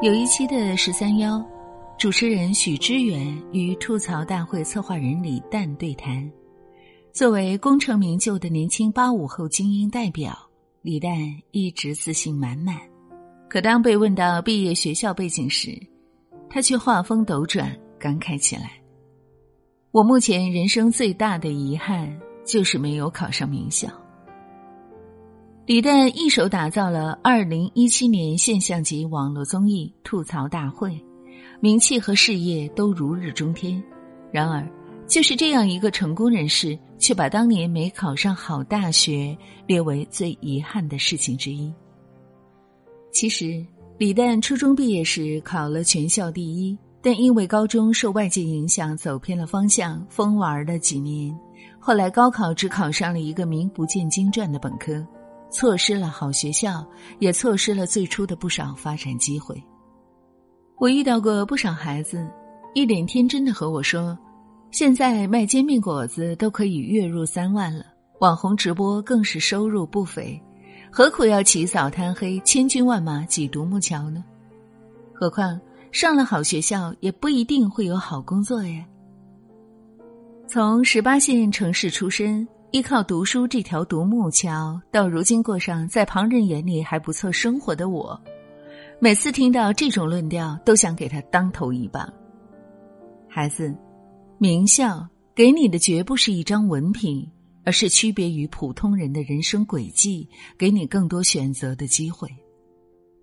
有一期的十三邀，主持人许知远与吐槽大会策划人李诞对谈。作为功成名就的年轻八五后精英代表，李诞一直自信满满。可当被问到毕业学校背景时，他却话锋斗转，感慨起来：“我目前人生最大的遗憾，就是没有考上名校。”李诞一手打造了二零一七年现象级网络综艺《吐槽大会》，名气和事业都如日中天。然而，就是这样一个成功人士，却把当年没考上好大学列为最遗憾的事情之一。其实，李诞初中毕业时考了全校第一，但因为高中受外界影响走偏了方向，疯玩了几年，后来高考只考上了一个名不见经传的本科。错失了好学校，也错失了最初的不少发展机会。我遇到过不少孩子，一脸天真的和我说：“现在卖煎饼果子都可以月入三万了，网红直播更是收入不菲，何苦要起早贪黑、千军万马挤独木桥呢？何况上了好学校也不一定会有好工作呀。”从十八线城市出身。依靠读书这条独木桥，到如今过上在旁人眼里还不错生活的我，每次听到这种论调，都想给他当头一棒。孩子，名校给你的绝不是一张文凭，而是区别于普通人的人生轨迹，给你更多选择的机会。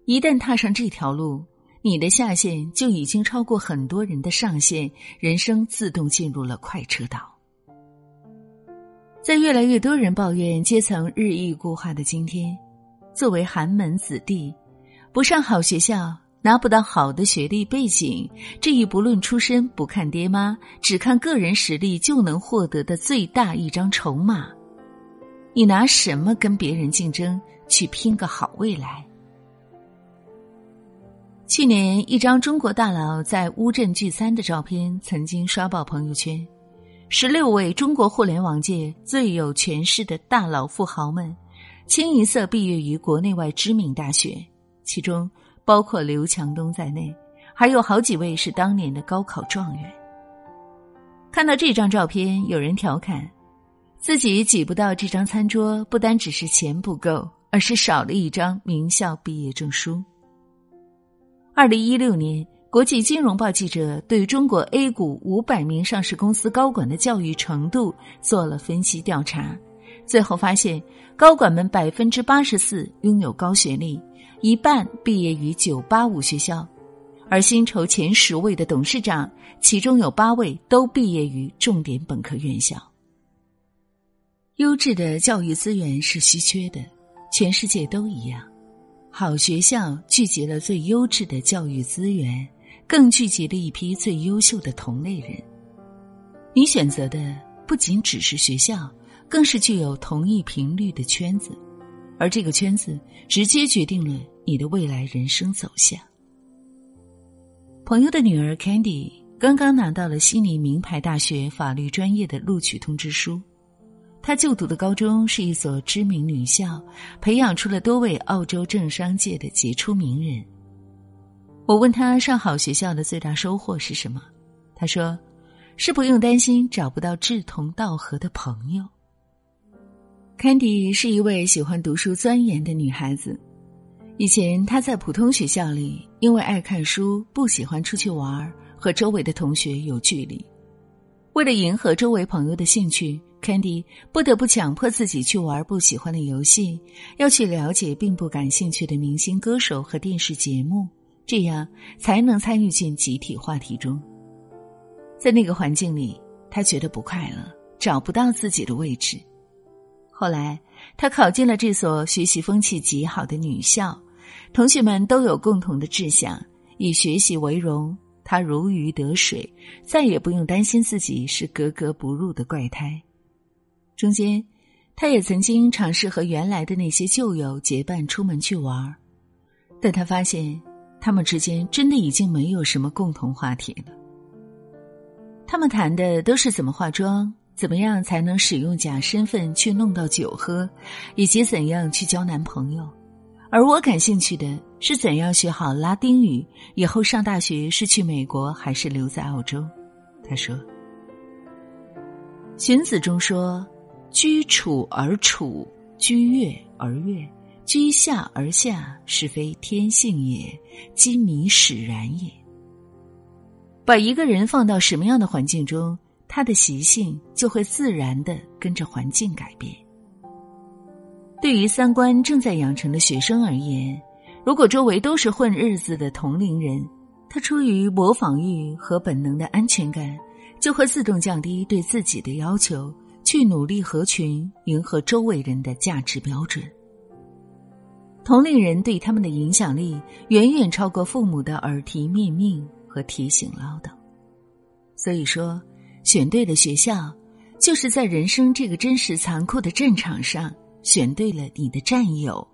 一旦踏上这条路，你的下限就已经超过很多人的上限，人生自动进入了快车道。在越来越多人抱怨阶层日益固化的今天，作为寒门子弟，不上好学校，拿不到好的学历背景，这一不论出身、不看爹妈，只看个人实力就能获得的最大一张筹码，你拿什么跟别人竞争，去拼个好未来？去年，一张中国大佬在乌镇聚餐的照片曾经刷爆朋友圈。十六位中国互联网界最有权势的大佬富豪们，清一色毕业于国内外知名大学，其中包括刘强东在内，还有好几位是当年的高考状元。看到这张照片，有人调侃，自己挤不到这张餐桌，不单只是钱不够，而是少了一张名校毕业证书。二零一六年。国际金融报记者对中国 A 股五百名上市公司高管的教育程度做了分析调查，最后发现，高管们百分之八十四拥有高学历，一半毕业于九八五学校，而薪酬前十位的董事长，其中有八位都毕业于重点本科院校。优质的教育资源是稀缺的，全世界都一样，好学校聚集了最优质的教育资源。更聚集了一批最优秀的同类人。你选择的不仅只是学校，更是具有同一频率的圈子，而这个圈子直接决定了你的未来人生走向。朋友的女儿 Candy 刚刚拿到了悉尼名牌大学法律专业的录取通知书，她就读的高中是一所知名女校，培养出了多位澳洲政商界的杰出名人。我问他上好学校的最大收获是什么？他说：“是不用担心找不到志同道合的朋友。” Candy 是一位喜欢读书、钻研的女孩子。以前她在普通学校里，因为爱看书，不喜欢出去玩，和周围的同学有距离。为了迎合周围朋友的兴趣，Candy 不得不强迫自己去玩不喜欢的游戏，要去了解并不感兴趣的明星、歌手和电视节目。这样才能参与进集体话题中。在那个环境里，他觉得不快乐，找不到自己的位置。后来，他考进了这所学习风气极好的女校，同学们都有共同的志向，以学习为荣。他如鱼得水，再也不用担心自己是格格不入的怪胎。中间，他也曾经尝试和原来的那些旧友结伴出门去玩，但他发现。他们之间真的已经没有什么共同话题了。他们谈的都是怎么化妆，怎么样才能使用假身份去弄到酒喝，以及怎样去交男朋友，而我感兴趣的是怎样学好拉丁语，以后上大学是去美国还是留在澳洲？他说：“荀子中说，居处而处，居悦而悦，居下而下，是非天性也，积迷使然也。把一个人放到什么样的环境中，他的习性就会自然的跟着环境改变。对于三观正在养成的学生而言，如果周围都是混日子的同龄人，他出于模仿欲和本能的安全感，就会自动降低对自己的要求，去努力合群，迎合周围人的价值标准。同龄人对他们的影响力远远超过父母的耳提面命和提醒唠叨。所以说，选对了学校，就是在人生这个真实残酷的战场上选对了你的战友，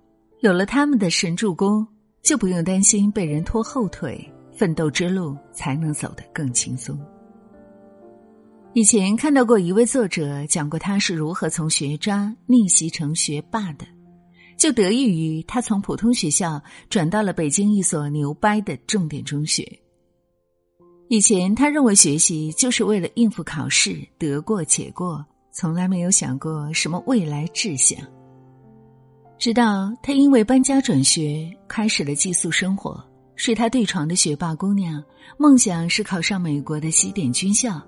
有了他们的神助攻，就不用担心被人拖后腿。奋斗之路才能走得更轻松。以前看到过一位作者讲过他是如何从学渣逆袭成学霸的，就得益于他从普通学校转到了北京一所牛掰的重点中学。以前他认为学习就是为了应付考试，得过且过，从来没有想过什么未来志向。直到他因为搬家转学，开始了寄宿生活。睡他对床的学霸姑娘，梦想是考上美国的西点军校。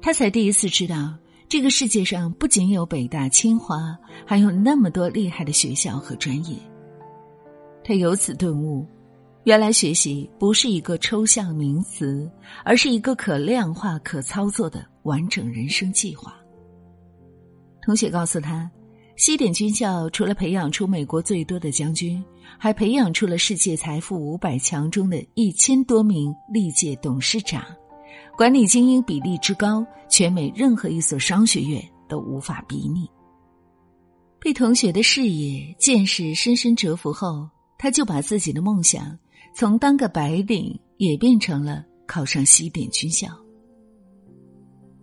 他才第一次知道，这个世界上不仅有北大、清华，还有那么多厉害的学校和专业。他由此顿悟，原来学习不是一个抽象名词，而是一个可量化、可操作的完整人生计划。同学告诉他。西点军校除了培养出美国最多的将军，还培养出了世界财富五百强中的一千多名历届董事长，管理精英比例之高，全美任何一所商学院都无法比拟。被同学的视野、见识深深折服后，他就把自己的梦想从当个白领，也变成了考上西点军校。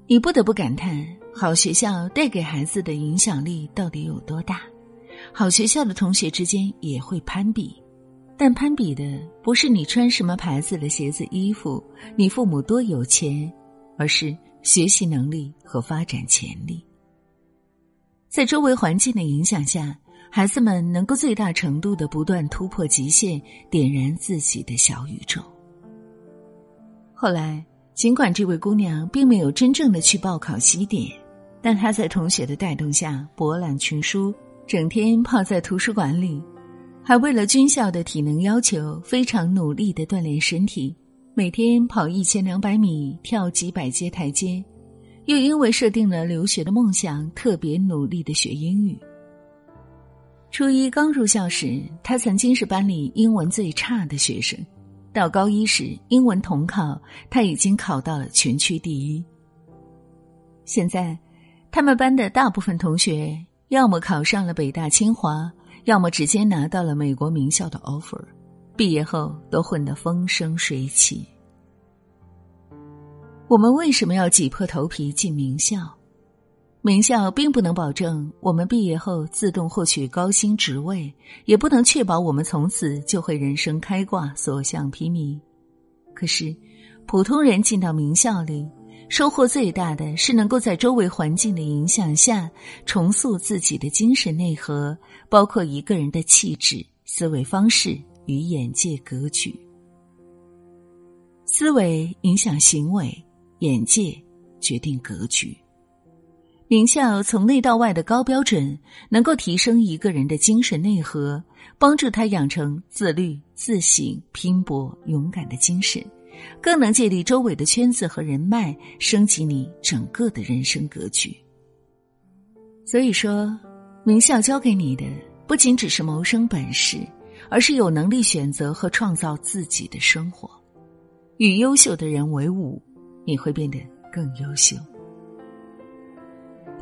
你不得不感叹。好学校带给孩子的影响力到底有多大？好学校的同学之间也会攀比，但攀比的不是你穿什么牌子的鞋子、衣服，你父母多有钱，而是学习能力和发展潜力。在周围环境的影响下，孩子们能够最大程度的不断突破极限，点燃自己的小宇宙。后来，尽管这位姑娘并没有真正的去报考西点。但她在同学的带动下博览群书，整天泡在图书馆里，还为了军校的体能要求非常努力的锻炼身体，每天跑一千两百米，跳几百阶台阶，又因为设定了留学的梦想，特别努力的学英语。初一刚入校时，他曾经是班里英文最差的学生，到高一时，英文统考他已经考到了全区第一。现在。他们班的大部分同学，要么考上了北大清华，要么直接拿到了美国名校的 offer，毕业后都混得风生水起。我们为什么要挤破头皮进名校？名校并不能保证我们毕业后自动获取高薪职位，也不能确保我们从此就会人生开挂、所向披靡。可是，普通人进到名校里。收获最大的是能够在周围环境的影响下重塑自己的精神内核，包括一个人的气质、思维方式与眼界格局。思维影响行为，眼界决定格局。名校从内到外的高标准，能够提升一个人的精神内核，帮助他养成自律、自省、拼搏、勇敢的精神。更能借力周围的圈子和人脉，升级你整个的人生格局。所以说，名校教给你的不仅只是谋生本事，而是有能力选择和创造自己的生活。与优秀的人为伍，你会变得更优秀。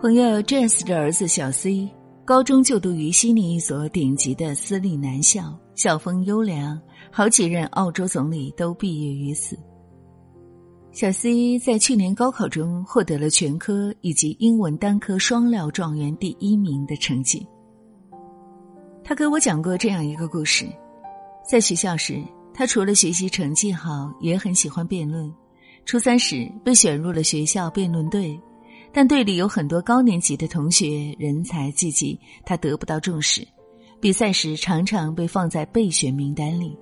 朋友 Jess 的儿子小 C，高中就读于悉尼一所顶级的私立男校，校风优良。好几任澳洲总理都毕业于此。小 C 在去年高考中获得了全科以及英文单科双料状元第一名的成绩。他给我讲过这样一个故事：在学校时，他除了学习成绩好，也很喜欢辩论。初三时被选入了学校辩论队，但队里有很多高年级的同学人才济济，他得不到重视。比赛时常常被放在备选名单里。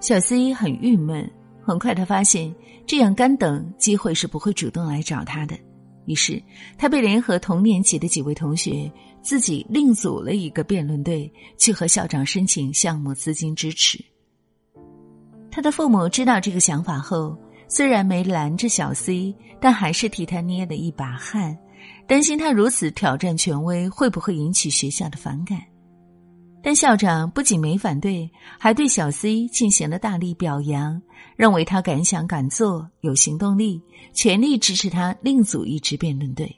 小 C 很郁闷，很快他发现这样干等机会是不会主动来找他的。于是，他被联合同年级的几位同学，自己另组了一个辩论队，去和校长申请项目资金支持。他的父母知道这个想法后，虽然没拦着小 C，但还是替他捏了一把汗，担心他如此挑战权威会不会引起学校的反感。但校长不仅没反对，还对小 C 进行了大力表扬，认为他敢想敢做，有行动力，全力支持他另组一支辩论队。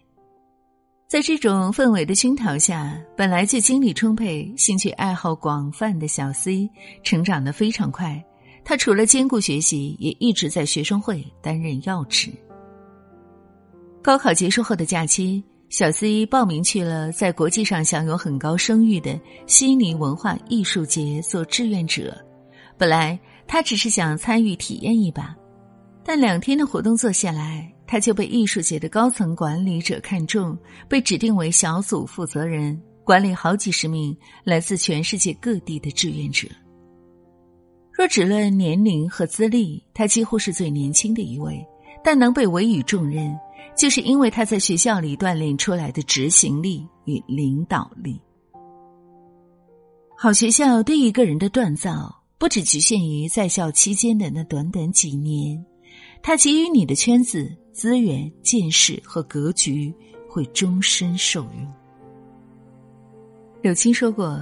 在这种氛围的熏陶下，本来就精力充沛、兴趣爱好广泛的小 C 成长得非常快。他除了兼顾学习，也一直在学生会担任要职。高考结束后的假期。小 C 报名去了在国际上享有很高声誉的悉尼文化艺术节做志愿者。本来他只是想参与体验一把，但两天的活动做下来，他就被艺术节的高层管理者看中，被指定为小组负责人，管理好几十名来自全世界各地的志愿者。若只论年龄和资历，他几乎是最年轻的一位，但能被委以重任。就是因为他在学校里锻炼出来的执行力与领导力。好学校对一个人的锻造，不只局限于在校期间的那短短几年，他给予你的圈子、资源、见识和格局，会终身受用。柳青说过：“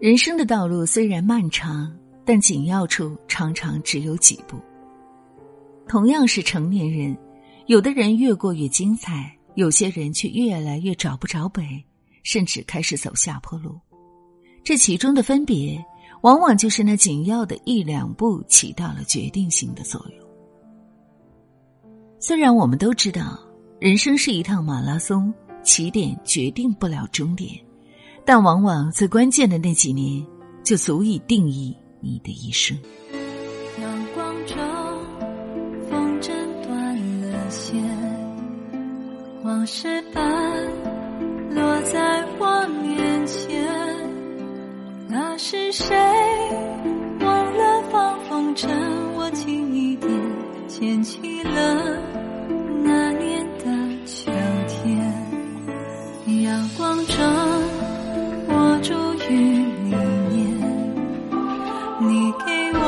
人生的道路虽然漫长，但紧要处常常只有几步。”同样是成年人。有的人越过越精彩，有些人却越来越找不着北，甚至开始走下坡路。这其中的分别，往往就是那紧要的一两步起到了决定性的作用。虽然我们都知道，人生是一趟马拉松，起点决定不了终点，但往往最关键的那几年，就足以定义你的一生。往事般落在我面前，那是谁忘了放风筝？我轻一点牵起了那年的秋天，阳光中我住于里面，你给我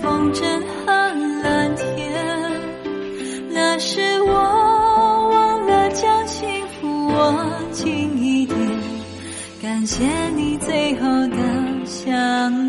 风筝感谢你最后的相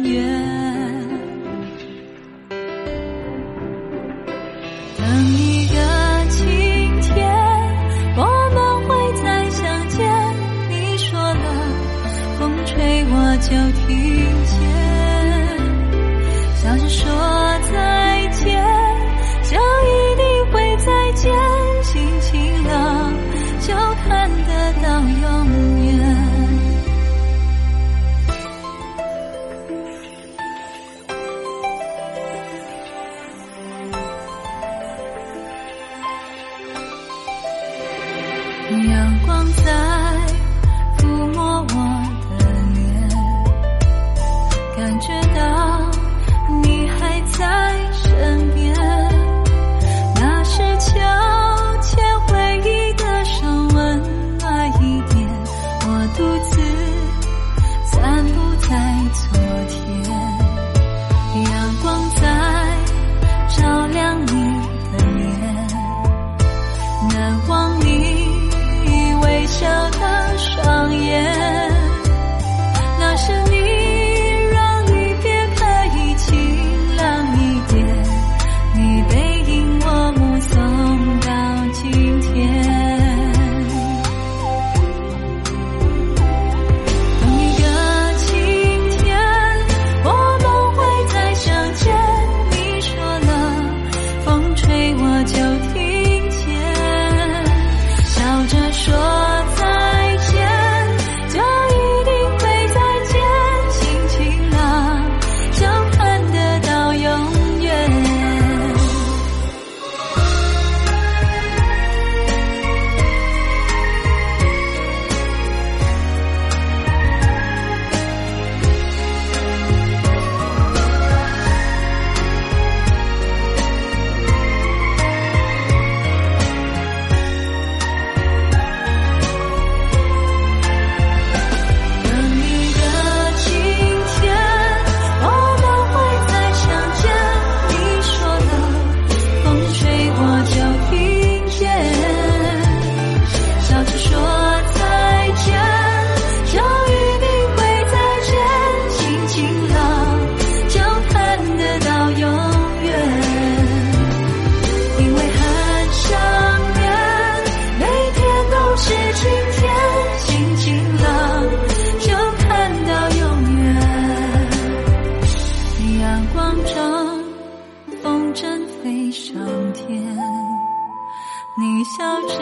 你笑着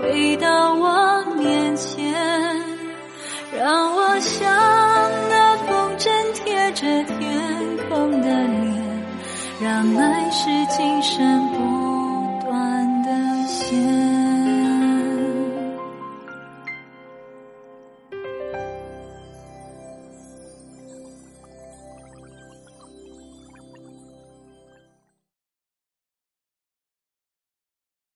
回到我面前，让我像那风筝贴着天空的脸，让爱是今生不。